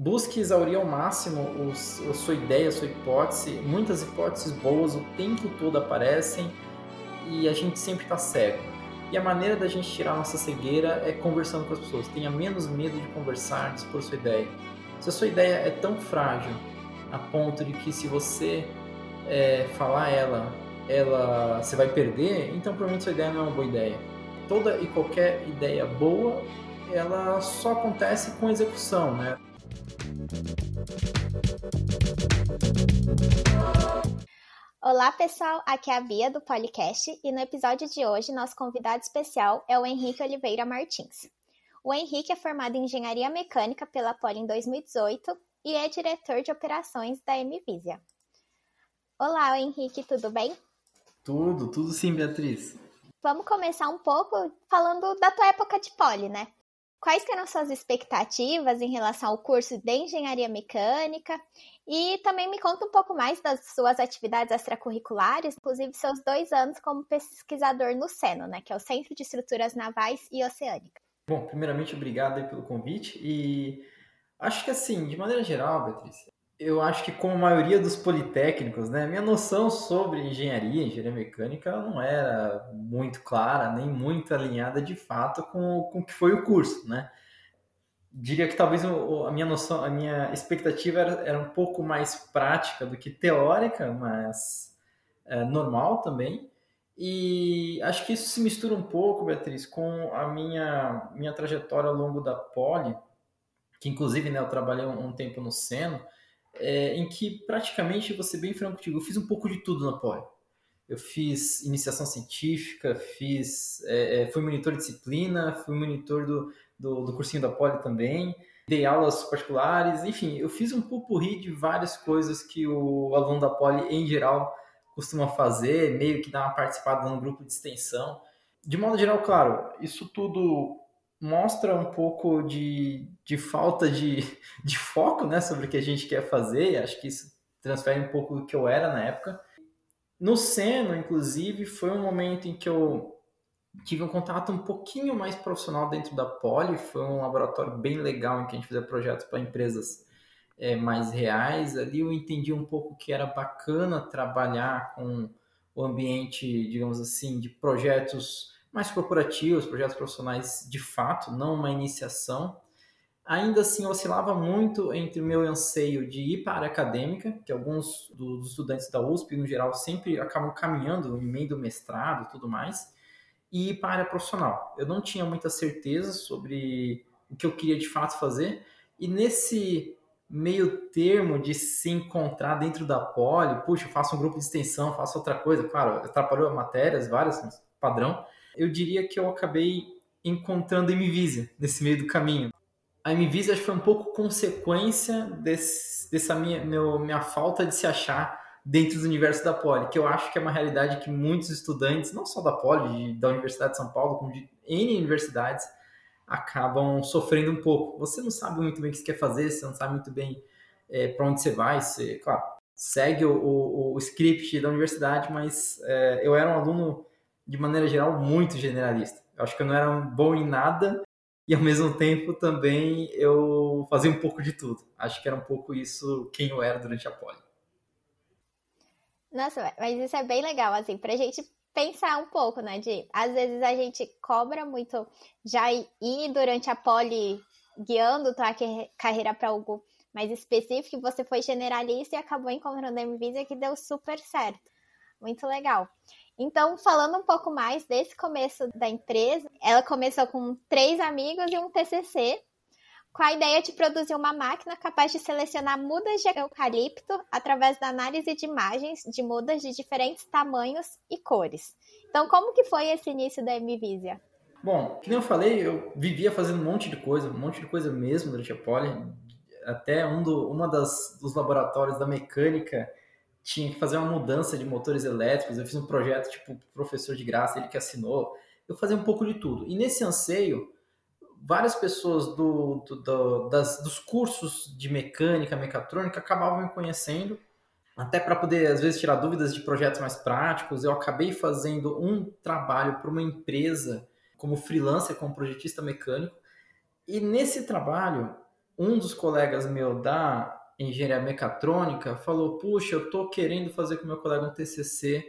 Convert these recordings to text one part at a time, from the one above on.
Busque exaurir ao máximo os, a sua ideia, a sua hipótese. Muitas hipóteses boas o tempo todo aparecem e a gente sempre está cego. E a maneira da gente tirar nossa cegueira é conversando com as pessoas. Tenha menos medo de conversar, de expor sua ideia. Se a sua ideia é tão frágil a ponto de que se você é, falar ela, ela você vai perder, então provavelmente sua ideia não é uma boa ideia. Toda e qualquer ideia boa, ela só acontece com execução, né? Olá, pessoal. Aqui é a Bia do Policast e no episódio de hoje nosso convidado especial é o Henrique Oliveira Martins. O Henrique é formado em Engenharia Mecânica pela Poli em 2018 e é diretor de operações da MVisia. Olá, Henrique, tudo bem? Tudo, tudo sim, Beatriz. Vamos começar um pouco falando da tua época de Poli, né? Quais eram suas expectativas em relação ao curso de engenharia mecânica? E também me conta um pouco mais das suas atividades extracurriculares, inclusive seus dois anos como pesquisador no SENO, né, que é o Centro de Estruturas Navais e Oceânicas. Bom, primeiramente, obrigado pelo convite. E acho que, assim, de maneira geral, Beatriz, eu acho que como a maioria dos politécnicos, né, minha noção sobre engenharia, engenharia mecânica, não era muito clara, nem muito alinhada de fato com, com o que foi o curso, né? Diria que talvez a minha noção, a minha expectativa era, era um pouco mais prática do que teórica, mas é, normal também. E acho que isso se mistura um pouco, Beatriz, com a minha, minha trajetória ao longo da Poli, que inclusive né, eu trabalhei um, um tempo no Seno, é, em que praticamente, ser bem franco contigo, eu fiz um pouco de tudo na Poli. Eu fiz iniciação científica, fiz, é, é, fui monitor de disciplina, fui monitor do, do, do cursinho da Poli também, dei aulas particulares, enfim, eu fiz um pupurri de várias coisas que o aluno da Poli, em geral, costuma fazer, meio que dar uma participada no grupo de extensão. De modo geral, claro, isso tudo mostra um pouco de, de falta de, de foco né, sobre o que a gente quer fazer, acho que isso transfere um pouco do que eu era na época. No Seno, inclusive, foi um momento em que eu tive um contato um pouquinho mais profissional dentro da Poli, foi um laboratório bem legal em que a gente fazia projetos para empresas é, mais reais. Ali eu entendi um pouco que era bacana trabalhar com o ambiente, digamos assim, de projetos mais corporativos, projetos profissionais de fato, não uma iniciação. Ainda assim, oscilava muito entre o meu anseio de ir para a área acadêmica, que alguns dos estudantes da USP, no geral, sempre acabam caminhando no meio do mestrado e tudo mais, e ir para a área profissional. Eu não tinha muita certeza sobre o que eu queria de fato fazer, e nesse meio termo de se encontrar dentro da poli, puxa, faço um grupo de extensão, faço outra coisa, claro, atrapalhou matérias, várias, padrão, eu diria que eu acabei encontrando a MVisia nesse meio do caminho. A que foi um pouco consequência desse, dessa minha, meu, minha falta de se achar dentro do universo da Poli, que eu acho que é uma realidade que muitos estudantes, não só da Poli, da Universidade de São Paulo, como de N universidades, acabam sofrendo um pouco. Você não sabe muito bem o que você quer fazer, você não sabe muito bem é, para onde você vai, você, claro, segue o, o, o script da universidade, mas é, eu era um aluno de maneira geral, muito generalista. Eu acho que eu não era bom em nada e, ao mesmo tempo, também eu fazia um pouco de tudo. Acho que era um pouco isso quem eu era durante a poli. Nossa, mas isso é bem legal, assim, pra gente pensar um pouco, né? De às vezes a gente cobra muito já ir durante a poli guiando tua carreira para algo mais específico, e você foi generalista e acabou encontrando a MVisa que deu super certo. Muito legal. Então, falando um pouco mais desse começo da empresa, ela começou com três amigos e um TCC, com a ideia de produzir uma máquina capaz de selecionar mudas de eucalipto através da análise de imagens de mudas de diferentes tamanhos e cores. Então, como que foi esse início da MVisia? Bom, nem eu falei, eu vivia fazendo um monte de coisa, um monte de coisa mesmo durante a Poli. Até um do, uma das, dos laboratórios da mecânica tinha que fazer uma mudança de motores elétricos. Eu fiz um projeto, tipo, professor de graça, ele que assinou. Eu fazia um pouco de tudo. E nesse anseio, várias pessoas do, do, do das, dos cursos de mecânica, mecatrônica, acabavam me conhecendo, até para poder, às vezes, tirar dúvidas de projetos mais práticos. Eu acabei fazendo um trabalho para uma empresa como freelancer, como projetista mecânico. E nesse trabalho, um dos colegas meu da engenharia mecatrônica falou: Puxa, eu estou querendo fazer com meu colega um TCC,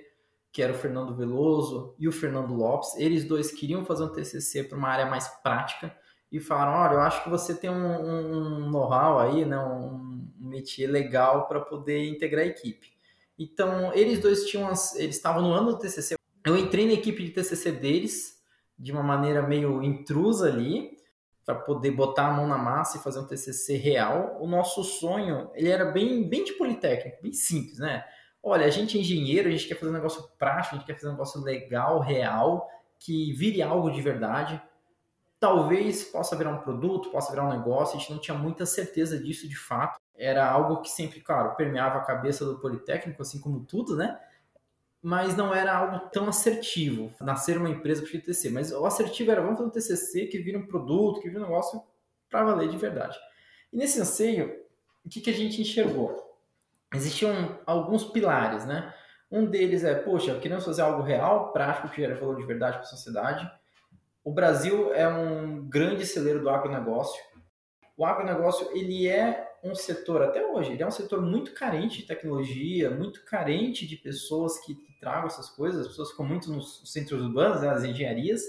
que era o Fernando Veloso e o Fernando Lopes. Eles dois queriam fazer um TCC para uma área mais prática e falaram: Olha, eu acho que você tem um, um know-how aí, né, um, um métier legal para poder integrar a equipe. Então, eles dois tinham, as, eles estavam no ano do TCC. Eu entrei na equipe de TCC deles de uma maneira meio intrusa ali, para poder botar a mão na massa e fazer um TCC real. O nosso sonho, ele era bem, bem de politécnico, bem simples, né? Olha, a gente é engenheiro, a gente quer fazer um negócio prático, a gente quer fazer um negócio legal, real, que vire algo de verdade. Talvez possa virar um produto, possa virar um negócio, a gente não tinha muita certeza disso de fato. Era algo que sempre, claro, permeava a cabeça do Politécnico, assim como tudo, né? Mas não era algo tão assertivo, nascer uma empresa para TCC. Mas o assertivo era, vamos fazer um TCC que vira um produto, que vira um negócio para valer de verdade. E nesse anseio, o que, que a gente enxergou? Existiam alguns pilares, né? Um deles é, poxa, queremos fazer algo real, prático, que gera valor de verdade para a sociedade. O Brasil é um grande celeiro do agronegócio. O agronegócio, ele é um setor, até hoje, ele é um setor muito carente de tecnologia, muito carente de pessoas que, que tragam essas coisas. As pessoas ficam muito nos centros urbanos, né, nas engenharias.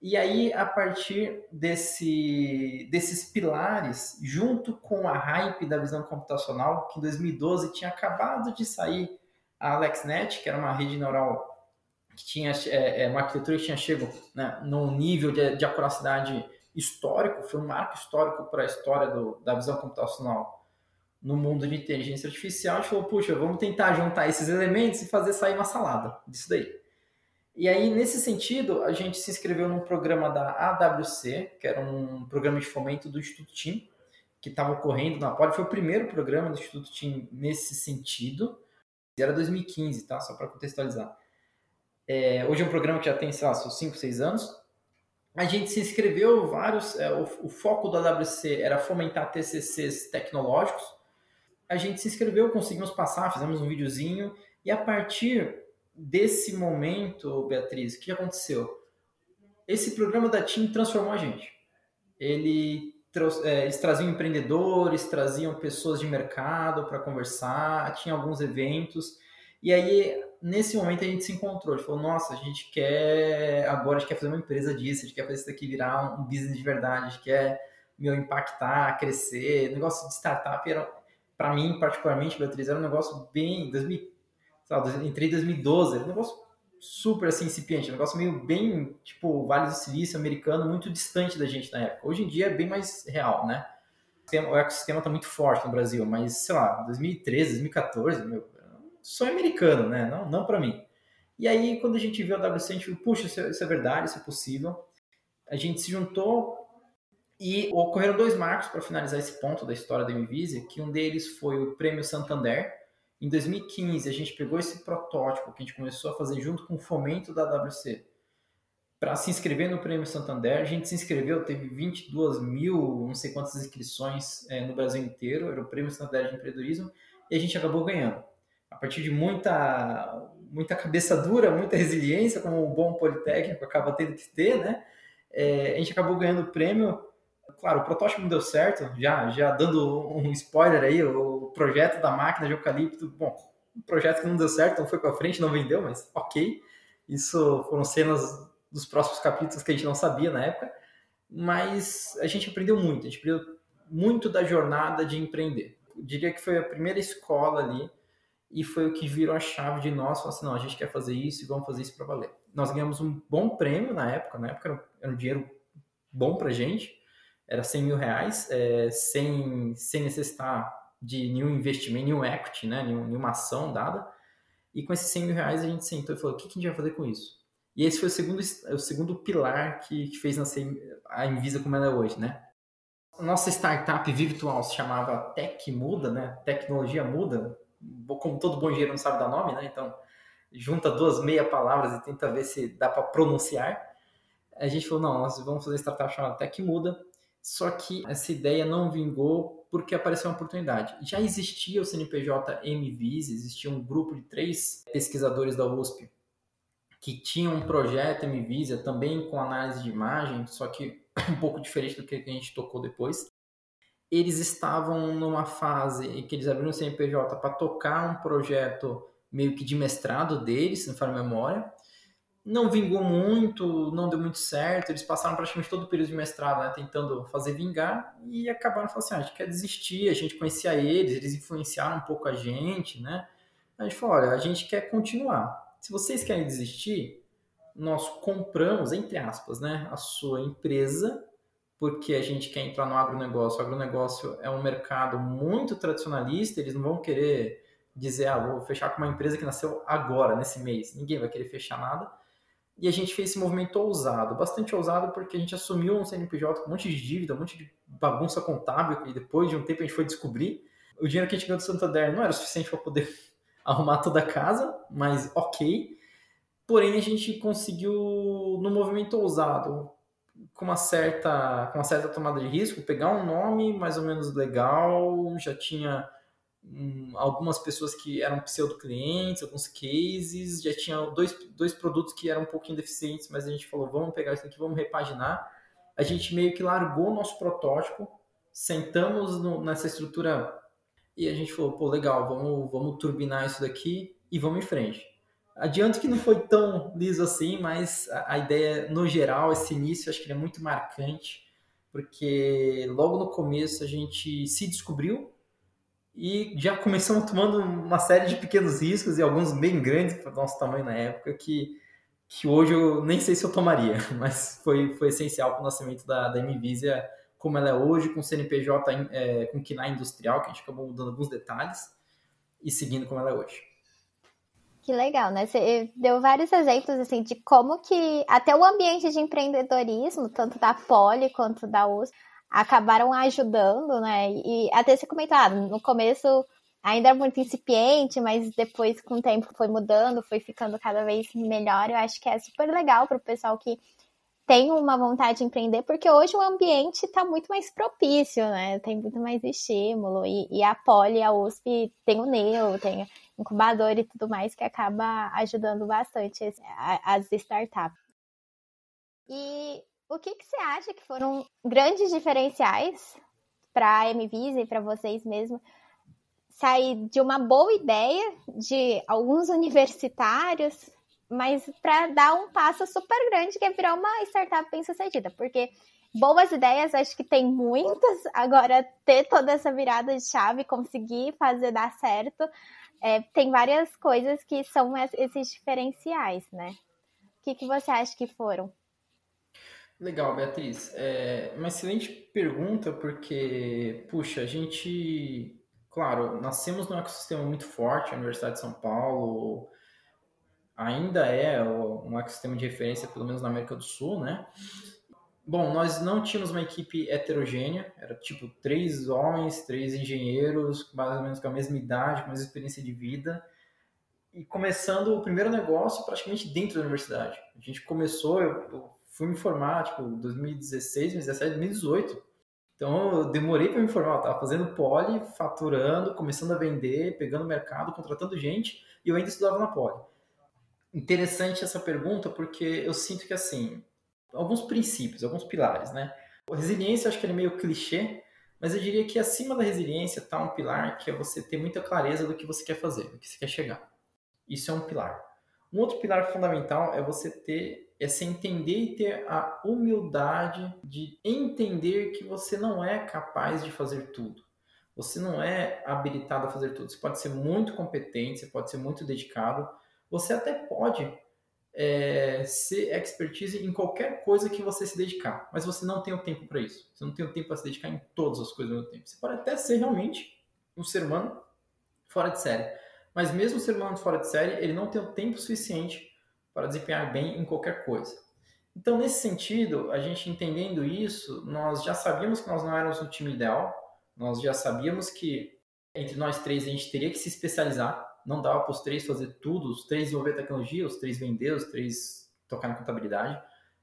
E aí, a partir desse, desses pilares, junto com a hype da visão computacional, que em 2012 tinha acabado de sair a AlexNet, que era uma rede neural que tinha é, é, uma arquitetura que tinha chego né, num nível de, de acuracidade histórico, foi um marco histórico para a história do, da visão computacional no mundo de inteligência artificial. A gente falou, puxa, vamos tentar juntar esses elementos e fazer sair uma salada disso daí. E aí, nesse sentido, a gente se inscreveu num programa da AWC, que era um programa de fomento do Instituto TIM, que estava ocorrendo na Poli. Foi o primeiro programa do Instituto TIM nesse sentido. Era 2015, tá? Só para contextualizar. É, hoje é um programa que já tem, sei lá, 5, 6 anos. A gente se inscreveu vários. É, o, o, foco do AWC era fomentar TCCs tecnológicos. A gente se inscreveu, conseguimos passar, fizemos um videozinho. E a partir desse momento, Beatriz, o que aconteceu? Esse programa da TIM transformou a gente. Ele é, eles traziam empreendedores, traziam pessoas de mercado para conversar, tinha alguns eventos. E aí nesse momento a gente se encontrou. A gente falou, nossa, a gente quer. Agora a gente quer fazer uma empresa disso, a gente quer fazer isso daqui virar um business de verdade, a gente quer meu, impactar, crescer. O negócio de startup era, para mim, particularmente, Beatriz, era um negócio bem. 2000, sabe, entrei em 2012, era um negócio super assim, incipiente, um negócio meio bem, tipo, Vale do Silício americano, muito distante da gente na época. Hoje em dia é bem mais real, né? O ecossistema está muito forte no Brasil, mas sei lá, 2013, 2014, meu, sonho americano, né? Não, não para mim. E aí, quando a gente viu a WC, a gente viu, puxa, isso é, isso é verdade, isso é possível. A gente se juntou e ocorreram dois marcos para finalizar esse ponto da história da Mvisa, que um deles foi o Prêmio Santander. Em 2015, a gente pegou esse protótipo que a gente começou a fazer junto com o fomento da WC para se inscrever no Prêmio Santander. A gente se inscreveu, teve 22 mil, não sei quantas inscrições é, no Brasil inteiro, era o Prêmio Santander de Empreendedorismo, e a gente acabou ganhando a partir de muita, muita cabeça dura, muita resiliência, como um bom politécnico acaba tendo que ter, né? É, a gente acabou ganhando o prêmio. Claro, o protótipo não deu certo, já, já dando um spoiler aí, o projeto da máquina de eucalipto, bom, um projeto que não deu certo, não foi para frente, não vendeu, mas ok. Isso foram cenas dos próximos capítulos que a gente não sabia na época, mas a gente aprendeu muito, a gente aprendeu muito da jornada de empreender. Eu diria que foi a primeira escola ali e foi o que virou a chave de nós, falou assim, não, a gente quer fazer isso e vamos fazer isso para valer. Nós ganhamos um bom prêmio na época, na época era um dinheiro bom para gente, era 100 mil reais, é, sem, sem necessitar de nenhum investimento, nenhum equity, né, nenhuma ação dada, e com esses 100 mil reais a gente sentou e falou, o que, que a gente vai fazer com isso? E esse foi o segundo, o segundo pilar que, que fez nascer a Invisa como ela é hoje, né? Nossa startup virtual se chamava Tech Muda, né? Tecnologia Muda, como todo bom engenheiro não sabe dar nome, né? Então, junta duas meia palavras e tenta ver se dá para pronunciar. A gente falou, não, nós vamos fazer startup chamada Tech Muda, só que essa ideia não vingou porque apareceu uma oportunidade. Já existia o CNPJ MVIS, existia um grupo de três pesquisadores da USP que tinham um projeto MVISA também com análise de imagem, só que um pouco diferente do que a gente tocou depois. Eles estavam numa fase em que eles abriram o CNPJ para tocar um projeto meio que de mestrado deles, se não for memória. Não vingou muito, não deu muito certo. Eles passaram praticamente todo o período de mestrado né, tentando fazer vingar e acabaram falando assim: ah, a gente quer desistir. A gente conhecia eles, eles influenciaram um pouco a gente, né? A gente falou: olha, a gente quer continuar. Se vocês querem desistir, nós compramos, entre aspas, né, a sua empresa porque a gente quer entrar no agronegócio. O agronegócio é um mercado muito tradicionalista, eles não vão querer dizer, ah, vou fechar com uma empresa que nasceu agora, nesse mês. Ninguém vai querer fechar nada. E a gente fez esse movimento ousado, bastante ousado, porque a gente assumiu um CNPJ com um monte de dívida, um monte de bagunça contábil, e depois de um tempo a gente foi descobrir. O dinheiro que a gente ganhou do Santander não era suficiente para poder arrumar toda a casa, mas ok. Porém, a gente conseguiu, no movimento ousado, com uma certa com uma certa tomada de risco, pegar um nome mais ou menos legal, já tinha um, algumas pessoas que eram pseudo clientes, alguns cases, já tinha dois, dois produtos que eram um pouquinho deficientes, mas a gente falou, vamos pegar isso aqui, vamos repaginar. A gente meio que largou o nosso protótipo, sentamos no, nessa estrutura e a gente falou, pô, legal, vamos, vamos turbinar isso daqui e vamos em frente. Adianto que não foi tão liso assim, mas a, a ideia, no geral, esse início, acho que é muito marcante, porque logo no começo a gente se descobriu e já começamos tomando uma série de pequenos riscos e alguns bem grandes para o nosso tamanho na época, que, que hoje eu nem sei se eu tomaria, mas foi, foi essencial para o nascimento da, da MVisia como ela é hoje, com CNPJ, é, com KINAI industrial, que a gente acabou mudando alguns detalhes, e seguindo como ela é hoje. Que legal, né? Você deu vários exemplos assim de como que até o ambiente de empreendedorismo, tanto da Poli quanto da US, acabaram ajudando, né? E até você comentou, ah, no começo ainda era muito incipiente, mas depois com o tempo foi mudando, foi ficando cada vez melhor. Eu acho que é super legal para o pessoal que tem uma vontade de empreender, porque hoje o ambiente está muito mais propício, né? Tem muito mais estímulo. E, e a Poli, a USP, tem o NEO, tem incubador e tudo mais, que acaba ajudando bastante as startups. E o que, que você acha que foram grandes diferenciais para a MVisa e para vocês mesmos sair de uma boa ideia de alguns universitários mas para dar um passo super grande que é virar uma startup bem sucedida, porque boas ideias acho que tem muitas, agora ter toda essa virada de chave, conseguir fazer dar certo, é, tem várias coisas que são esses diferenciais, né? O que, que você acha que foram? Legal, Beatriz. É uma excelente pergunta, porque, puxa, a gente, claro, nascemos num ecossistema muito forte, a Universidade de São Paulo, ainda é um ecossistema de referência, pelo menos na América do Sul, né? Bom, nós não tínhamos uma equipe heterogênea, era tipo três homens, três engenheiros, mais ou menos com a mesma idade, com a mesma experiência de vida, e começando o primeiro negócio praticamente dentro da universidade. A gente começou, eu, fui me formar, tipo, 2016, 2017, 2018. Então, eu demorei para me formar, eu tava fazendo poli, faturando, começando a vender, pegando mercado, contratando gente, e eu ainda estudava na poli interessante essa pergunta porque eu sinto que assim, alguns princípios, alguns pilares, né? A resiliência, acho que ele é meio clichê, mas eu diria que acima da resiliência está um pilar que é você ter muita clareza do que você quer fazer, do que você quer chegar. Isso é um pilar. Um outro pilar fundamental é você ter, é se entender e ter a humildade de entender que você não é capaz de fazer tudo. Você não é habilitado a fazer tudo. Você pode ser muito competente, você pode ser muito dedicado, você até pode é, ser expertise em qualquer coisa que você se dedicar, mas você não tem o tempo para isso. Você não tem o tempo para se dedicar em todas as coisas ao mesmo tempo. Você pode até ser realmente um ser humano fora de série, mas mesmo o ser humano fora de série, ele não tem o tempo suficiente para desempenhar bem em qualquer coisa. Então, nesse sentido, a gente entendendo isso, nós já sabíamos que nós não éramos um time ideal, nós já sabíamos que entre nós três a gente teria que se especializar não dava para os três fazer tudo, os três desenvolver tecnologia, os três vender, os três tocar na contabilidade.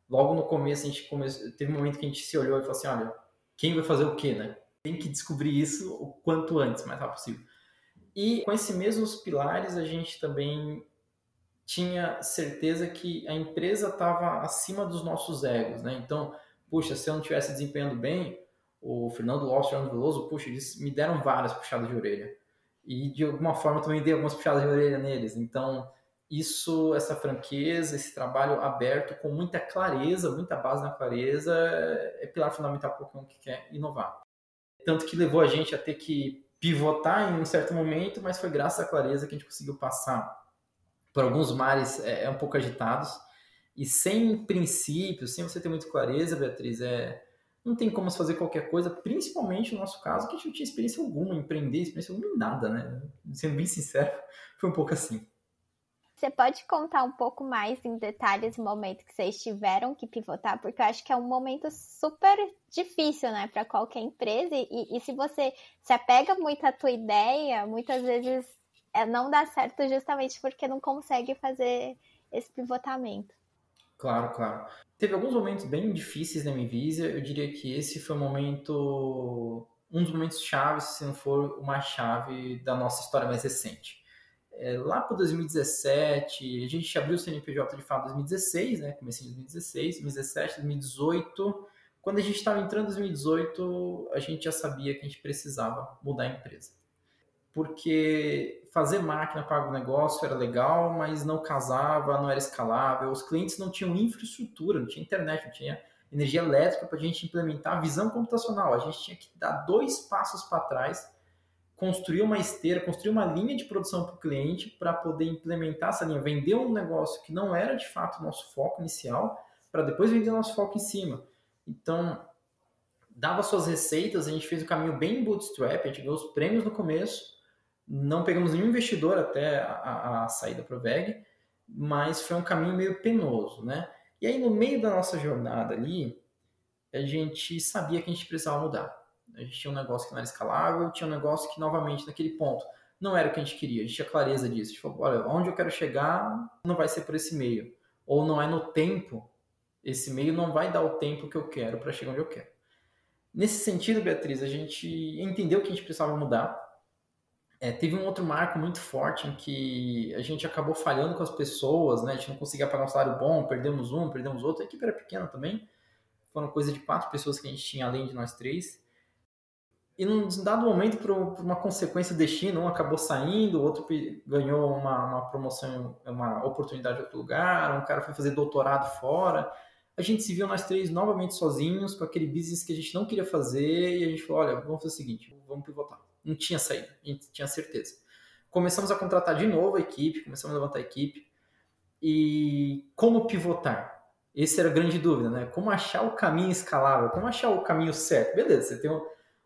Logo no começo, a gente teve um momento que a gente se olhou e falou assim: olha, quem vai fazer o quê, né? Tem que descobrir isso o quanto antes, mais rápido possível. E com esses mesmos pilares, a gente também tinha certeza que a empresa estava acima dos nossos egos, né? Então, puxa, se eu não estivesse desempenhando bem, o Fernando e o Veloso, puxa, eles me deram várias puxadas de orelha. E de alguma forma também dei algumas puxadas de orelha neles. Então, isso, essa franqueza, esse trabalho aberto com muita clareza, muita base na clareza, é pilar fundamental para qualquer um que quer inovar. Tanto que levou a gente a ter que pivotar em um certo momento, mas foi graças à clareza que a gente conseguiu passar por alguns mares é, é um pouco agitados e sem princípios, sem você ter muita clareza, Beatriz, é, não tem como fazer qualquer coisa, principalmente no nosso caso, que a gente não tinha experiência alguma, empreender, experiência alguma em nada, né? Sendo bem sincero, foi um pouco assim. Você pode contar um pouco mais em detalhes o momento que vocês tiveram que pivotar, porque eu acho que é um momento super difícil, né, para qualquer empresa. E, e, se você se apega muito à tua ideia, muitas vezes é, não dá certo justamente porque não consegue fazer esse pivotamento. Claro, claro. Teve alguns momentos bem difíceis na Mvisa. Eu diria que esse foi o momento, um dos momentos chaves, se não for uma chave da nossa história mais recente. É, lá para 2017, a gente abriu o CNPJ de fato em 2016, né? Comecei em 2016, 2017, 2018. Quando a gente estava entrando em 2018, a gente já sabia que a gente precisava mudar a empresa porque fazer máquina para o negócio era legal, mas não casava, não era escalável. Os clientes não tinham infraestrutura, não tinha internet, não tinha energia elétrica para a gente implementar a visão computacional. A gente tinha que dar dois passos para trás, construir uma esteira, construir uma linha de produção para o cliente para poder implementar essa linha, vender um negócio que não era de fato o nosso foco inicial, para depois vender o nosso foco em cima. Então, dava suas receitas, a gente fez o caminho bem bootstrap, a gente ganhou os prêmios no começo, não pegamos nenhum investidor até a, a saída para o VEG, mas foi um caminho meio penoso, né? E aí, no meio da nossa jornada ali, a gente sabia que a gente precisava mudar. A gente tinha um negócio que não era escalável, tinha um negócio que, novamente, naquele ponto, não era o que a gente queria. A gente tinha clareza disso. A gente falou, olha, onde eu quero chegar não vai ser por esse meio. Ou não é no tempo, esse meio não vai dar o tempo que eu quero para chegar onde eu quero. Nesse sentido, Beatriz, a gente entendeu que a gente precisava mudar é, teve um outro marco muito forte em que a gente acabou falhando com as pessoas, né? A gente não conseguia pagar um salário bom, perdemos um, perdemos outro. A equipe era pequena também. Foram coisa de quatro pessoas que a gente tinha além de nós três. E num dado momento, por uma consequência do destino, um acabou saindo, o outro ganhou uma, uma promoção, uma oportunidade em outro lugar, um cara foi fazer doutorado fora. A gente se viu nós três novamente sozinhos, com aquele business que a gente não queria fazer, e a gente falou: olha, vamos fazer o seguinte, vamos pivotar não tinha saída, a gente tinha certeza. Começamos a contratar de novo a equipe, começamos a levantar a equipe. E como pivotar? Essa era a grande dúvida, né? Como achar o caminho escalável, como achar o caminho certo? Beleza, você tem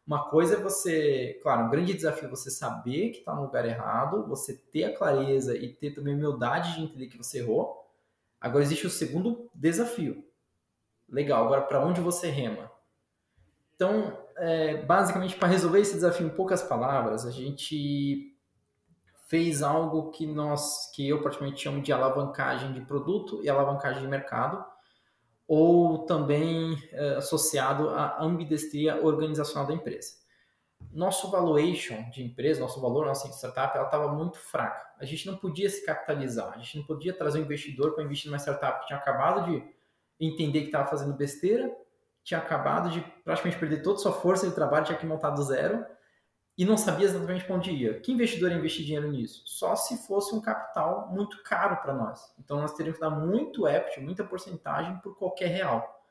uma coisa é você, claro, um grande desafio é você saber que está no lugar errado, você ter a clareza e ter também a humildade de entender que você errou. Agora existe o segundo desafio. Legal, agora para onde você rema? Então, é, basicamente, para resolver esse desafio em poucas palavras, a gente fez algo que nós, que eu praticamente chamo de alavancagem de produto e alavancagem de mercado, ou também é, associado à ambidestria organizacional da empresa. Nosso valuation de empresa, nosso valor, nossa startup, ela estava muito fraca. A gente não podia se capitalizar, a gente não podia trazer um investidor para investir numa startup que tinha acabado de entender que estava fazendo besteira tinha acabado de praticamente perder toda a sua força de trabalho, tinha que montar do zero e não sabia exatamente para onde ia. Que investidor ia investir dinheiro nisso? Só se fosse um capital muito caro para nós. Então nós teríamos que dar muito equity, muita porcentagem por qualquer real.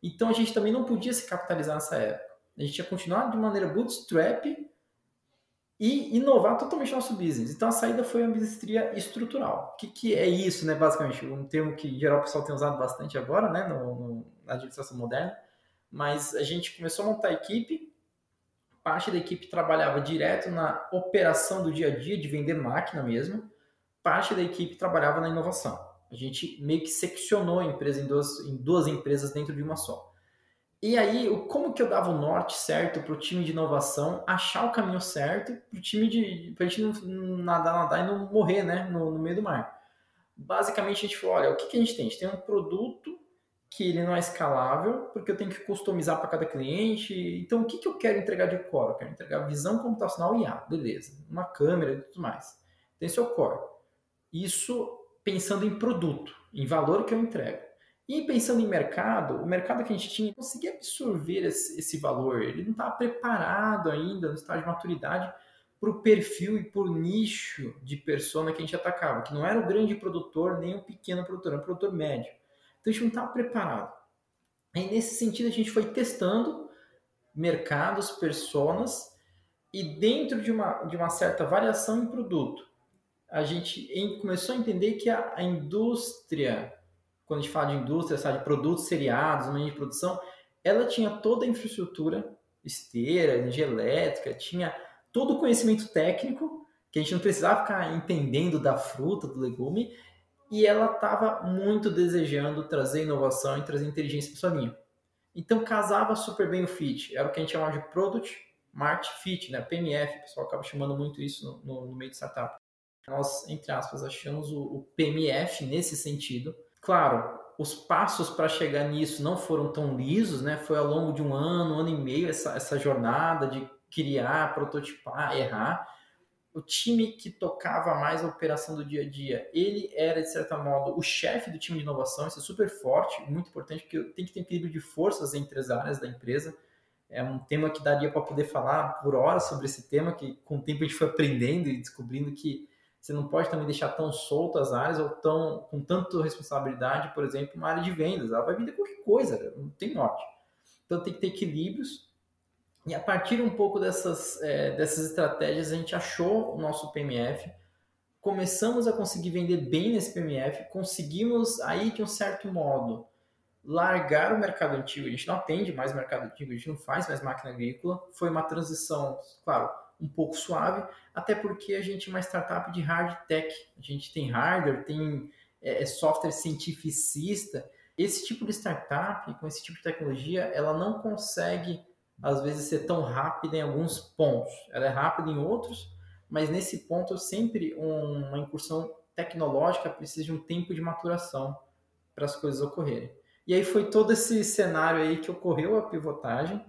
Então a gente também não podia se capitalizar nessa época. A gente ia continuar de maneira bootstrap e inovar totalmente nosso business. Então a saída foi a ambidestria estrutural. O que, que é isso, né? Basicamente, um termo que em geral o pessoal tem usado bastante agora, né? No, no, na administração moderna mas a gente começou a montar a equipe. Parte da equipe trabalhava direto na operação do dia a dia, de vender máquina mesmo. Parte da equipe trabalhava na inovação. A gente meio que seccionou a empresa em duas, em duas empresas dentro de uma só. E aí, como que eu dava o norte certo para o time de inovação achar o caminho certo para o time de. para a gente não nadar, nadar e não morrer né, no, no, meio do mar? Basicamente, a gente falou: olha, o que, que a gente tem? A gente tem um produto que ele não é escalável, porque eu tenho que customizar para cada cliente. Então, o que, que eu quero entregar de core? Eu quero entregar visão computacional IA, beleza. Uma câmera e tudo mais. Tem seu core. Isso pensando em produto, em valor que eu entrego. E pensando em mercado, o mercado que a gente tinha conseguia absorver esse, esse valor, ele não estava preparado ainda no estágio de maturidade para o perfil e por nicho de persona que a gente atacava, que não era o grande produtor nem o pequeno produtor, era um produtor médio. Então a gente não estava preparado. Aí nesse sentido a gente foi testando mercados, personas e dentro de uma, de uma certa variação em produto, a gente começou a entender que a, a indústria, quando a gente fala de indústria, sabe, de produtos seriados, meio de produção, ela tinha toda a infraestrutura, esteira, energia elétrica, tinha todo o conhecimento técnico, que a gente não precisava ficar entendendo da fruta, do legume, e ela estava muito desejando trazer inovação e trazer inteligência para sua linha. Então casava super bem o fit, era o que a gente chamava de Product Market Fit, né? PMF, o pessoal acaba chamando muito isso no, no, meio de startup. Nós, entre aspas, achamos o, o PMF nesse sentido. Claro, os passos para chegar nisso não foram tão lisos, né? Foi ao longo de um ano, um ano e meio essa, essa jornada de criar, prototipar, errar. O time que tocava mais a operação do dia a dia, ele era, de certo modo, o chefe do time de inovação. Isso é super forte, muito importante, porque tem que ter equilíbrio de forças entre as áreas da empresa. É um tema que daria para poder falar por horas sobre esse tema, que com o tempo a gente foi aprendendo e descobrindo que você não pode também deixar tão solto as áreas ou tão com tanta responsabilidade, por exemplo, uma área de vendas. Ela vai vender qualquer coisa, não tem norte. Então tem que ter equilíbrios. E a partir um pouco dessas, é, dessas estratégias, a gente achou o nosso PMF, começamos a conseguir vender bem nesse PMF, conseguimos aí de um certo modo largar o mercado antigo, a gente não atende mais mercado antigo, a gente não faz mais máquina agrícola. Foi uma transição, claro, um pouco suave, até porque a gente é uma startup de hard tech. A gente tem hardware, tem é, é, software cientificista. Esse tipo de startup, com esse tipo de tecnologia, ela não consegue, às vezes, ser tão rápida em alguns pontos. Ela é rápida em outros, mas nesse ponto, sempre uma incursão tecnológica precisa de um tempo de maturação para as coisas ocorrerem. E aí foi todo esse cenário aí que ocorreu a pivotagem.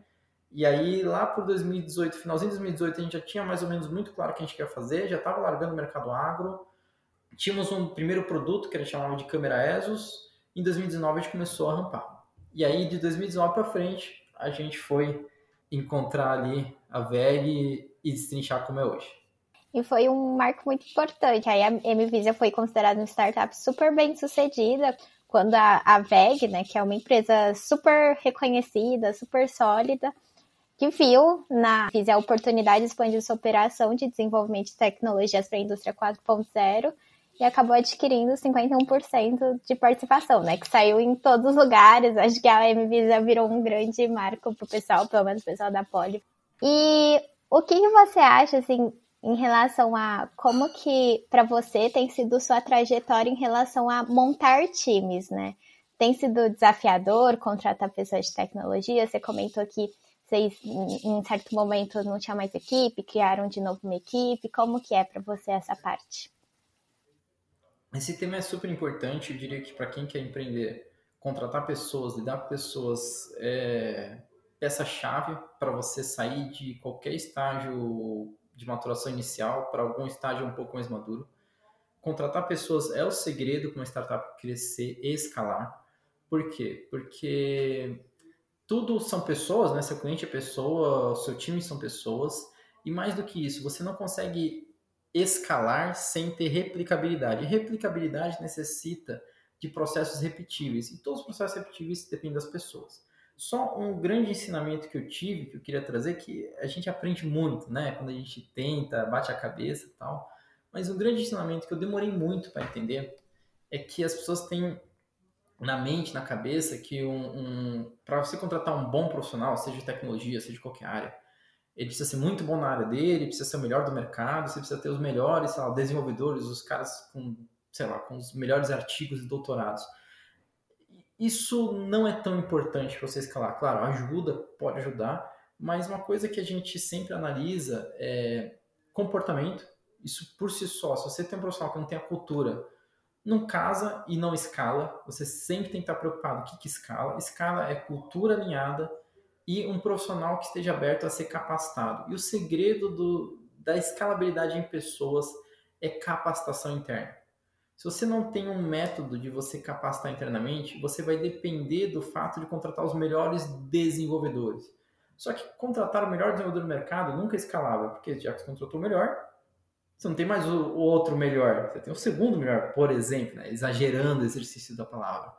E aí lá por 2018, finalzinho de 2018, a gente já tinha mais ou menos muito claro o que a gente quer fazer, já estava largando o mercado agro. Tínhamos um primeiro produto que a gente chamava de câmera ESOS. Em 2019 a gente começou a rampar. E aí de 2019 para frente, a gente foi encontrar ali a VEG e destrinchar como é hoje. E foi um marco muito importante. Aí a MVisa foi considerada uma startup super bem sucedida, quando a, a VEG, né, que é uma empresa super reconhecida, super sólida, que viu na Visa a oportunidade de expandir sua operação de desenvolvimento de tecnologias para a indústria 4.0 e acabou adquirindo 51% de participação, né? Que saiu em todos os lugares. Acho que a MVisa virou um grande marco para o pessoal, pelo menos o pessoal da Poli. E o que, que você acha, assim, em relação a como que para você tem sido sua trajetória em relação a montar times, né? Tem sido desafiador contratar pessoas de tecnologia? Você comentou que vocês em um certo momento não tinha mais equipe, criaram de novo uma equipe. Como que é para você essa parte? Esse tema é super importante. Eu diria que para quem quer empreender, contratar pessoas, lidar com pessoas é peça-chave para você sair de qualquer estágio de maturação inicial para algum estágio um pouco mais maduro. Contratar pessoas é o segredo para uma startup crescer e escalar. Por quê? Porque tudo são pessoas, né? Seu cliente é pessoa, seu time são pessoas. E mais do que isso, você não consegue escalar sem ter replicabilidade. E replicabilidade necessita de processos repetíveis. E todos os processos repetíveis dependem das pessoas. Só um grande ensinamento que eu tive, que eu queria trazer, que a gente aprende muito, né? Quando a gente tenta, bate a cabeça e tal. Mas um grande ensinamento que eu demorei muito para entender é que as pessoas têm na mente, na cabeça, que um, um para você contratar um bom profissional, seja de tecnologia, seja de qualquer área, ele precisa ser muito bom na área dele, precisa ser o melhor do mercado, você precisa ter os melhores lá, desenvolvedores, os caras com, sei lá, com os melhores artigos e doutorados. Isso não é tão importante para você escalar. Claro, ajuda, pode ajudar, mas uma coisa que a gente sempre analisa é comportamento. Isso por si só, se você tem um profissional que não tem a cultura, não casa e não escala, você sempre tem que estar preocupado o que, que escala. Escala é cultura alinhada e um profissional que esteja aberto a ser capacitado. E o segredo do, da escalabilidade em pessoas é capacitação interna. Se você não tem um método de você capacitar internamente, você vai depender do fato de contratar os melhores desenvolvedores. Só que contratar o melhor desenvolvedor do mercado nunca é escalável, porque já que você contratou o melhor, você não tem mais o, outro melhor, você tem o segundo melhor, por exemplo, né? exagerando o exercício da palavra.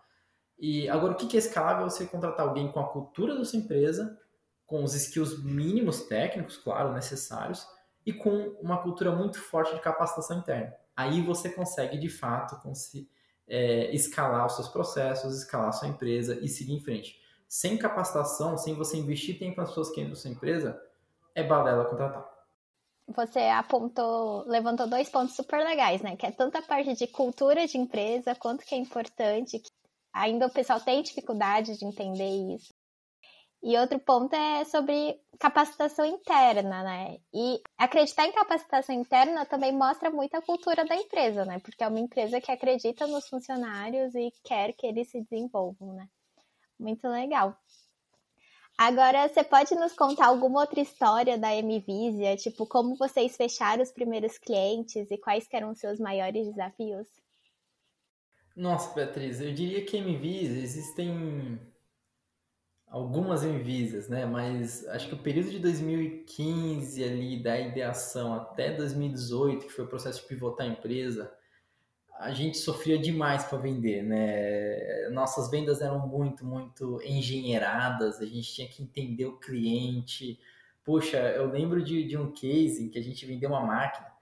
E agora, o que é escalável é você contratar alguém com a cultura da sua empresa, com os skills mínimos técnicos, claro, necessários, e com uma cultura muito forte de capacitação interna. Aí você consegue, de fato, é, escalar os seus processos, escalar a sua empresa e seguir em frente. Sem capacitação, sem você investir tempo nas pessoas que entram na sua empresa, é balela contratar você apontou, levantou dois pontos super legais, né? Que é tanto a parte de cultura de empresa, quanto que é importante, ainda o pessoal tem dificuldade de entender isso. E outro ponto é sobre capacitação interna, né? E acreditar em capacitação interna também mostra muito a cultura da empresa, né? Porque é uma empresa que acredita nos funcionários e quer que eles se desenvolvam, né? Muito legal. Agora, você pode nos contar alguma outra história da MVisia? Tipo, como vocês fecharam os primeiros clientes e quais eram os seus maiores desafios? Nossa, Beatriz, eu diria que MVisia existem algumas MVisias, né? Mas acho que o período de 2015 ali, da ideação até 2018, que foi o processo de pivotar a empresa, a gente sofria demais para vender, né? Nossas vendas eram muito, muito engenheiradas, a gente tinha que entender o cliente. Poxa, eu lembro de, de um case em que a gente vendeu uma máquina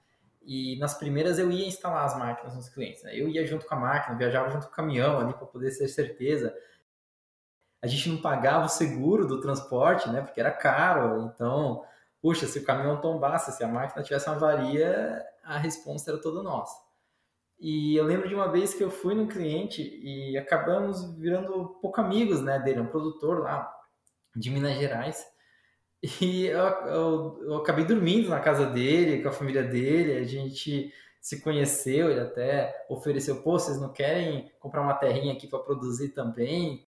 e nas primeiras eu ia instalar as máquinas nos clientes. Né? Eu ia junto com a máquina, viajava junto com o caminhão ali para poder ter certeza. A gente não pagava o seguro do transporte, né? Porque era caro. Então, puxa, se o caminhão tombasse, se a máquina tivesse uma avaria, a resposta era toda nossa. E eu lembro de uma vez que eu fui no cliente e acabamos virando pouco amigos, né, dele, um produtor lá de Minas Gerais. E eu, eu, eu, acabei dormindo na casa dele, com a família dele, a gente se conheceu, ele até ofereceu, pô, vocês não querem comprar uma terrinha aqui para produzir também?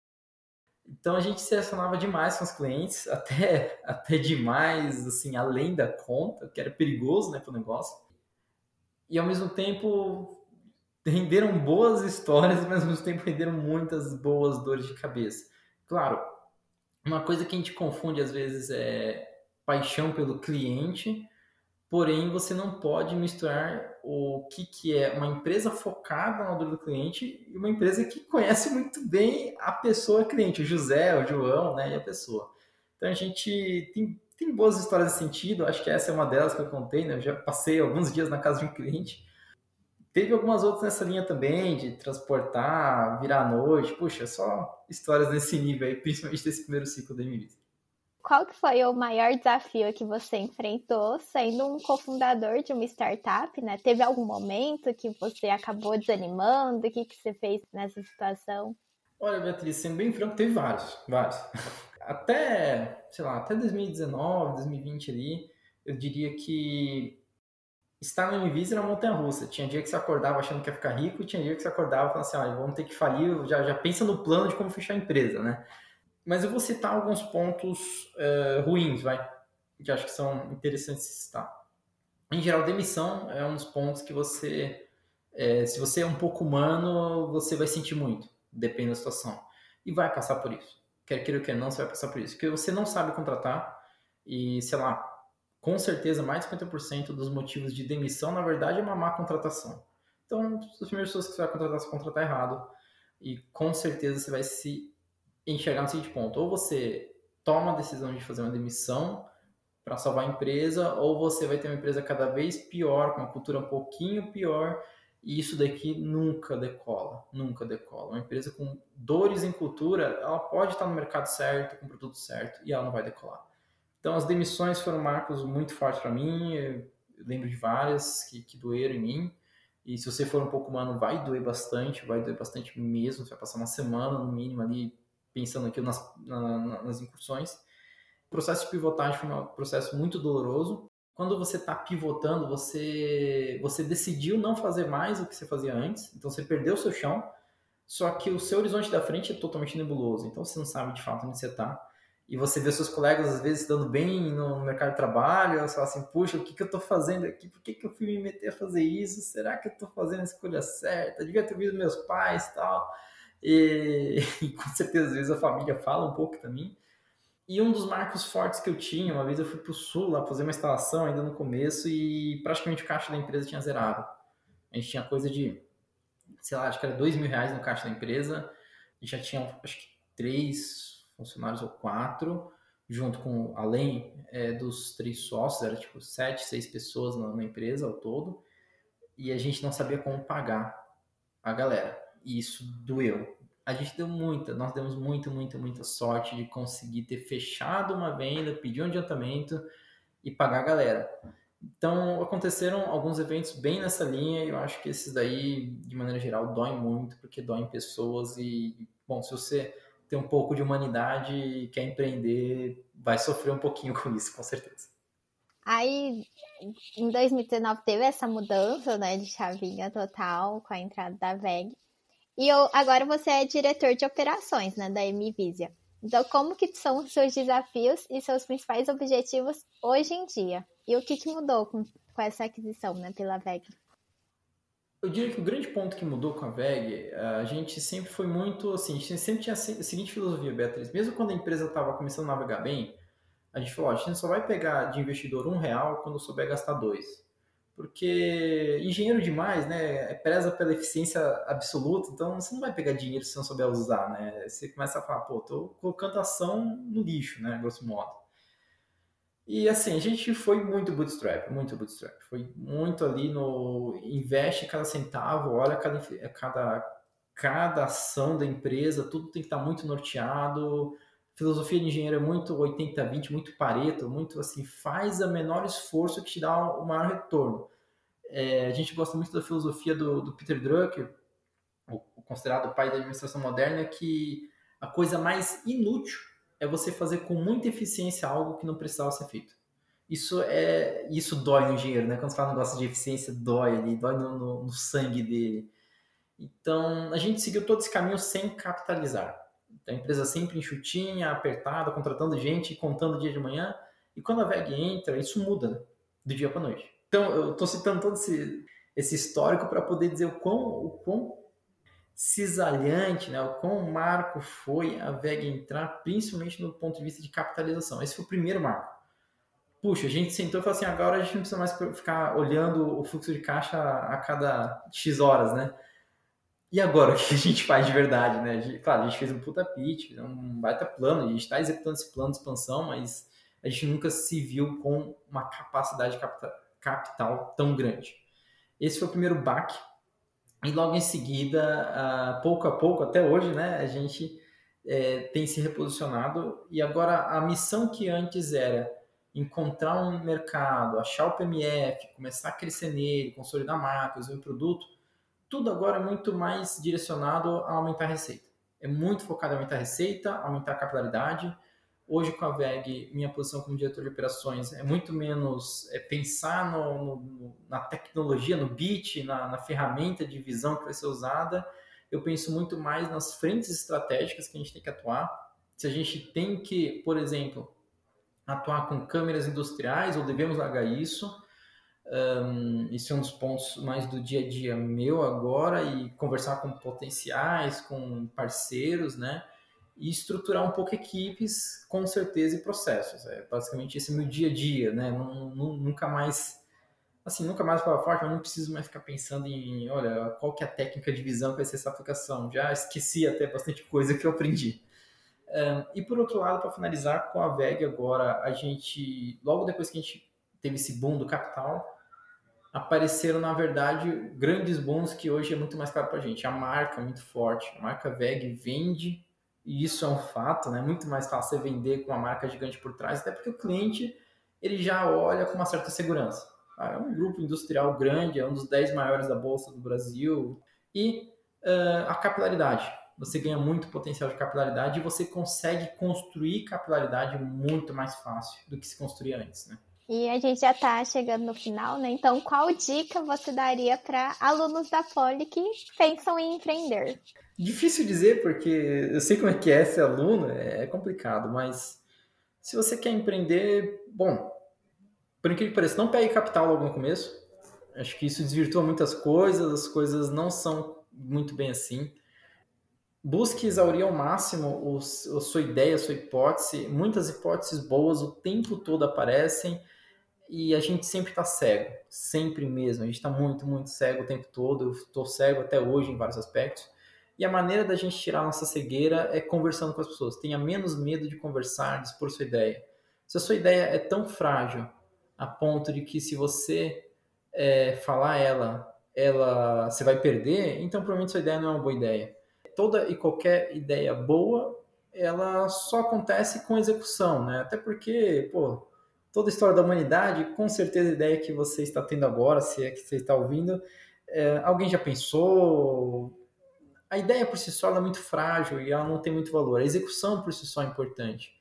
Então a gente se relacionava demais com os clientes, até, até demais, assim, além da conta, que era perigoso, né, para o negócio. E ao mesmo tempo renderam boas histórias, mas ao mesmo tempo renderam muitas boas dores de cabeça. Claro, uma coisa que a gente confunde às vezes é paixão pelo cliente, porém você não pode misturar o que, que é uma empresa focada na dor do cliente e uma empresa que conhece muito bem a pessoa cliente, o José, o João, né, e a pessoa. Então a gente tem, tem boas histórias nesse sentido, acho que essa é uma delas que eu contei, né? Eu já passei alguns dias na casa de um cliente Teve algumas outras nessa linha também, de transportar, virar à noite. Puxa, só histórias nesse nível aí, principalmente desse primeiro ciclo da MVIS. Qual que foi o maior desafio que você enfrentou sendo um cofundador de uma startup, né? Teve algum momento que você acabou desanimando? O que, que você fez nessa situação? Olha, Beatriz, sendo bem franco, teve vários, vários. Até, sei lá, até 2019, 2020 ali, eu diria que estar no Invisa era montanha russa. Tinha dia que você acordava achando que ia ficar rico, tinha dia que você acordava falando assim, vamos ter que falir, já, já pensa no plano de como fechar a empresa, né? Mas eu vou citar alguns pontos uh, ruins, vai, que acho que são interessantes citar. Em geral, demissão é um dos pontos que você, é, se você é um pouco humano, você vai sentir muito, depende da situação. E vai passar por isso. Quer queira ou quer não, você vai passar por isso. Porque você não sabe contratar e, sei lá, com certeza mais de 50% dos motivos de demissão, na verdade, é uma má contratação. Então, as primeiras pessoas que você vai contratar, você contratar errado. E com certeza você vai se enxergar no seguinte ponto: ou você toma a decisão de fazer uma demissão para salvar a empresa, ou você vai ter uma empresa cada vez pior, com uma cultura um pouquinho pior, e isso daqui nunca decola, nunca decola. Uma empresa com dores em cultura, ela pode estar no mercado certo, com o produto certo, e ela não vai decolar. Então, as demissões foram marcos muito fortes para mim. Eu lembro de várias que, que doeram em mim. E se você for um pouco humano, vai doer bastante, vai doer bastante mesmo. Você vai passar uma semana, no mínimo, ali pensando aqui nas, na, nas incursões. O processo de pivotagem foi um processo muito doloroso. Quando você está pivotando, você, você decidiu não fazer mais o que você fazia antes, então você perdeu o seu chão, só que o seu horizonte da frente é totalmente nebuloso, então você não sabe de fato onde você está. E você vê seus colegas às vezes dando bem no mercado de trabalho, você fala assim, puxa, o que, que eu estou fazendo aqui? Por que, que eu fui me meter a fazer isso? Será que eu estou fazendo a escolha certa? Eu devia ter ouvido meus pais tal. E, e com certeza às vezes a família fala um pouco também. E um dos marcos fortes que eu tinha, uma vez eu fui para o sul lá fazer uma instalação ainda no começo e praticamente o caixa da empresa tinha zerado. A gente tinha coisa de, sei lá, acho que era dois mil reais no caixa da empresa e já tinha, acho que três funcionários ou quatro, junto com, além é, dos três sócios, era tipo sete, seis pessoas na, na empresa ao todo, e a gente não sabia como pagar a galera. E isso doeu, a gente deu muita, nós demos muita, muita, muita sorte de conseguir ter fechado uma venda, pedir um adiantamento e pagar a galera. Então, aconteceram alguns eventos bem nessa linha e eu acho que esses daí, de maneira geral, doem muito, porque doem pessoas e, bom, se você tem um pouco de humanidade e quer empreender, vai sofrer um pouquinho com isso, com certeza. Aí, em 2019, teve essa mudança, né, de chavinha total com a entrada da VEG. E eu, agora você é diretor de operações, né, da Mvisia. Então, como que são os seus desafios e seus principais objetivos hoje em dia? E o que, que mudou com, com essa aquisição, né, pela VEG? Eu diria que o grande ponto que mudou com a VEG, a gente sempre foi muito, assim, a gente sempre tinha a seguinte filosofia, Beatriz, mesmo quando a empresa estava começando a navegar bem, a gente falou, a gente só vai pegar de investidor um real quando souber gastar dois porque engenheiro demais, né, preza pela eficiência absoluta, então você não vai pegar dinheiro se não souber usar, né? Você começa a falar, pô, tô colocando ação no lixo, né, grosso modo. E assim, a gente foi muito bootstrap, muito bootstrap. Foi muito ali no investe cada centavo, olha cada, cada, cada ação da empresa, tudo tem que estar muito norteado. Filosofia de engenheiro é muito 80-20, muito pareto, muito assim, faz o menor esforço que te dá o maior retorno. É, a gente gosta muito da filosofia do, do Peter Drucker, o, o considerado pai da administração moderna, que a coisa mais inútil é você fazer com muita eficiência algo que não precisava ser feito. Isso é isso dói no engenheiro, né? Quando você fala um negócio de eficiência, dói ali, dói no, no, no sangue dele. Então, a gente seguiu todo esse caminho sem capitalizar. A empresa sempre enxutinha, apertada, contratando gente, contando dia de manhã. E quando a VEG entra, isso muda né? do dia para noite. Então, eu estou citando todo esse, esse histórico para poder dizer o quão, o quão cisalhante, né, o quão marco foi a VEG entrar, principalmente no ponto de vista de capitalização. Esse foi o primeiro marco. Puxa, a gente sentou e falou assim, agora a gente não precisa mais ficar olhando o fluxo de caixa a cada X horas, né? E agora, o que a gente faz de verdade, né? Claro, a gente fez um puta pitch, um baita plano, a gente está executando esse plano de expansão, mas a gente nunca se viu com uma capacidade capital tão grande. Esse foi o primeiro baque. E logo em seguida, pouco a pouco, até hoje, né, a gente é, tem se reposicionado. E agora, a missão que antes era encontrar um mercado, achar o PMF, começar a crescer nele, consolidar marcas, o produto, tudo agora é muito mais direcionado a aumentar a receita. É muito focado em aumentar a receita, aumentar a capilaridade. Hoje, com a VEG, minha posição como diretor de operações é muito menos é pensar no, no, na tecnologia, no bit, na, na ferramenta de visão que vai ser usada. Eu penso muito mais nas frentes estratégicas que a gente tem que atuar. Se a gente tem que, por exemplo, atuar com câmeras industriais ou devemos largar isso, um, é um dos pontos mais do dia a dia meu agora e conversar com potenciais, com parceiros, né? E estruturar um pouco equipes, com certeza, e processos. É basicamente esse é meu dia a dia, né? Não, não, nunca mais, assim, nunca mais para forte, mas não preciso mais ficar pensando em, olha, qual que é a técnica de visão que vai ser essa aplicação. Já esqueci até bastante coisa que eu aprendi. Um, e por outro lado, para finalizar com a VEG agora, a gente, logo depois que a gente teve esse boom do capital, apareceram, na verdade, grandes bons que hoje é muito mais caro para a gente. A marca é muito forte, a marca VEG vende, e isso é um fato, né? Muito mais fácil você vender com uma marca gigante por trás, até porque o cliente ele já olha com uma certa segurança. Ah, é um grupo industrial grande, é um dos 10 maiores da Bolsa do Brasil. E uh, a capilaridade. Você ganha muito potencial de capilaridade e você consegue construir capilaridade muito mais fácil do que se construía antes, né? E a gente já está chegando no final, né? Então, qual dica você daria para alunos da Poli que pensam em empreender? Difícil dizer, porque eu sei como é que é ser aluno, é complicado, mas Se você quer empreender, bom, por incrível que pareça, não pegue capital logo no começo. Acho que isso desvirtua muitas coisas, as coisas não são muito bem assim. Busque exaurir ao máximo os, a sua ideia, a sua hipótese. Muitas hipóteses boas o tempo todo aparecem e a gente sempre está cego, sempre mesmo. A gente está muito, muito cego o tempo todo. Eu estou cego até hoje em vários aspectos. E a maneira da gente tirar nossa cegueira é conversando com as pessoas. Tenha menos medo de conversar, de expor sua ideia. Se a sua ideia é tão frágil a ponto de que se você é, falar ela, ela você vai perder, então provavelmente sua ideia não é uma boa ideia. Toda e qualquer ideia boa, ela só acontece com execução, né? Até porque, pô, toda a história da humanidade, com certeza a ideia que você está tendo agora, se é que você está ouvindo, é, alguém já pensou, a ideia por si só é muito frágil e ela não tem muito valor. A execução por si só é importante.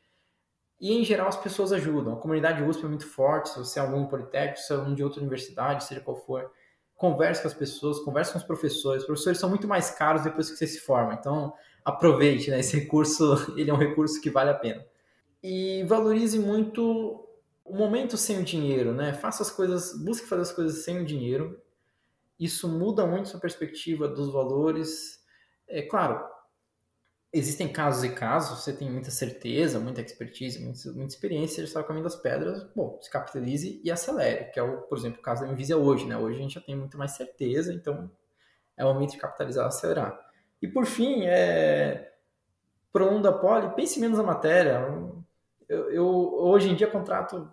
E em geral as pessoas ajudam. A comunidade USP é muito forte. Se você é aluno politécnico, se é aluno de outra universidade, seja qual for, converse com as pessoas, converse com os professores. Os professores são muito mais caros depois que você se forma. Então aproveite, né? Esse recurso ele é um recurso que vale a pena. E valorize muito o momento sem o dinheiro, né? Faça as coisas, busque fazer as coisas sem o dinheiro. Isso muda muito sua perspectiva dos valores é claro, existem casos e casos, você tem muita certeza, muita expertise, muita, muita experiência, você está o caminho das pedras, bom, se capitalize e acelere, que é, o, por exemplo, o caso da Invisia hoje, né? Hoje a gente já tem muito mais certeza, então é o momento de capitalizar e acelerar. E por fim, é, para o da Poli, pense menos na matéria. Eu, eu, hoje em dia contrato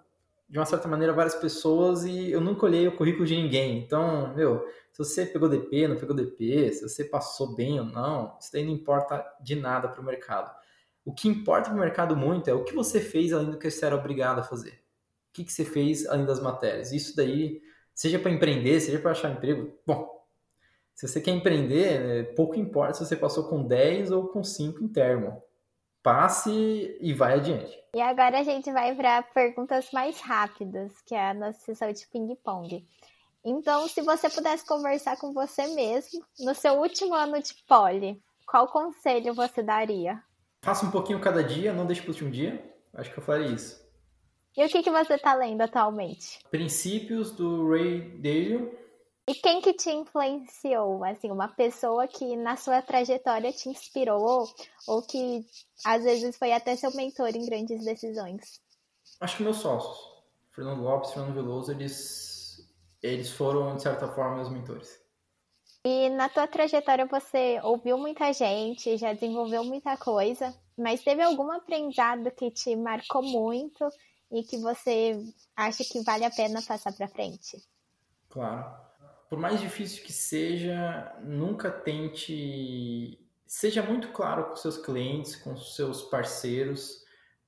de uma certa maneira várias pessoas e eu nunca olhei o currículo de ninguém. Então, meu, se você pegou DP, não pegou DP, se você passou bem ou não, isso daí não importa de nada para o mercado. O que importa para o mercado muito é o que você fez além do que você era obrigado a fazer. O que, que você fez além das matérias. Isso daí, seja para empreender, seja para achar emprego, bom, se você quer empreender, né, pouco importa se você passou com 10 ou com 5 em termo. Passe e vai adiante. E agora a gente vai para perguntas mais rápidas, que é a nossa sessão de ping-pong. Então, se você pudesse conversar com você mesmo no seu último ano de poli, qual conselho você daria? Faça um pouquinho cada dia, não deixe para o último dia. Acho que eu faria isso. E o que, que você está lendo atualmente? Princípios do Ray Dalio. E quem que te influenciou? Assim, uma pessoa que na sua trajetória te inspirou ou que às vezes foi até seu mentor em grandes decisões? Acho que meus sócios, Fernando Lopes, Fernando Veloso, eles eles foram, de certa forma, meus mentores. E na tua trajetória você ouviu muita gente, já desenvolveu muita coisa, mas teve algum aprendizado que te marcou muito e que você acha que vale a pena passar para frente? Claro. Por mais difícil que seja, nunca tente. Seja muito claro com seus clientes, com seus parceiros.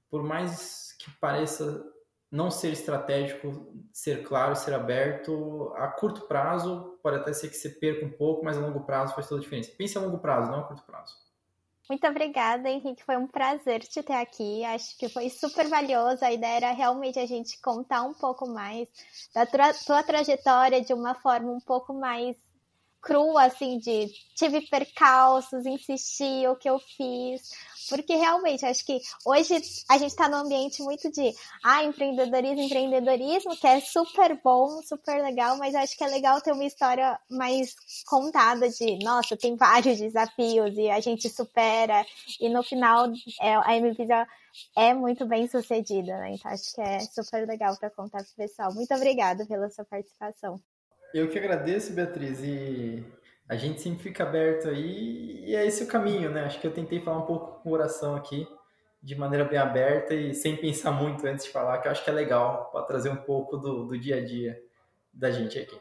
Por mais que pareça não ser estratégico, ser claro, ser aberto, a curto prazo pode até ser que você perca um pouco, mas a longo prazo faz toda a diferença. Pense a longo prazo, não a curto prazo. Muito obrigada, Henrique. Foi um prazer te ter aqui. Acho que foi super valioso. A ideia era realmente a gente contar um pouco mais da tua, tua trajetória de uma forma um pouco mais crua, assim, de tive percalços, insisti, o que eu fiz. Porque realmente, acho que hoje a gente está num ambiente muito de ah, empreendedorismo, empreendedorismo, que é super bom, super legal, mas acho que é legal ter uma história mais contada de, nossa, tem vários desafios e a gente supera, e no final é, a MVisa é muito bem sucedida, né? Então acho que é super legal para contar para o pessoal. Muito obrigada pela sua participação. Eu que agradeço, Beatriz, e a gente sempre fica aberto aí, e é esse o caminho, né? Acho que eu tentei falar um pouco com oração aqui, de maneira bem aberta e sem pensar muito antes de falar, que eu acho que é legal para trazer um pouco do, do dia a dia da gente aqui.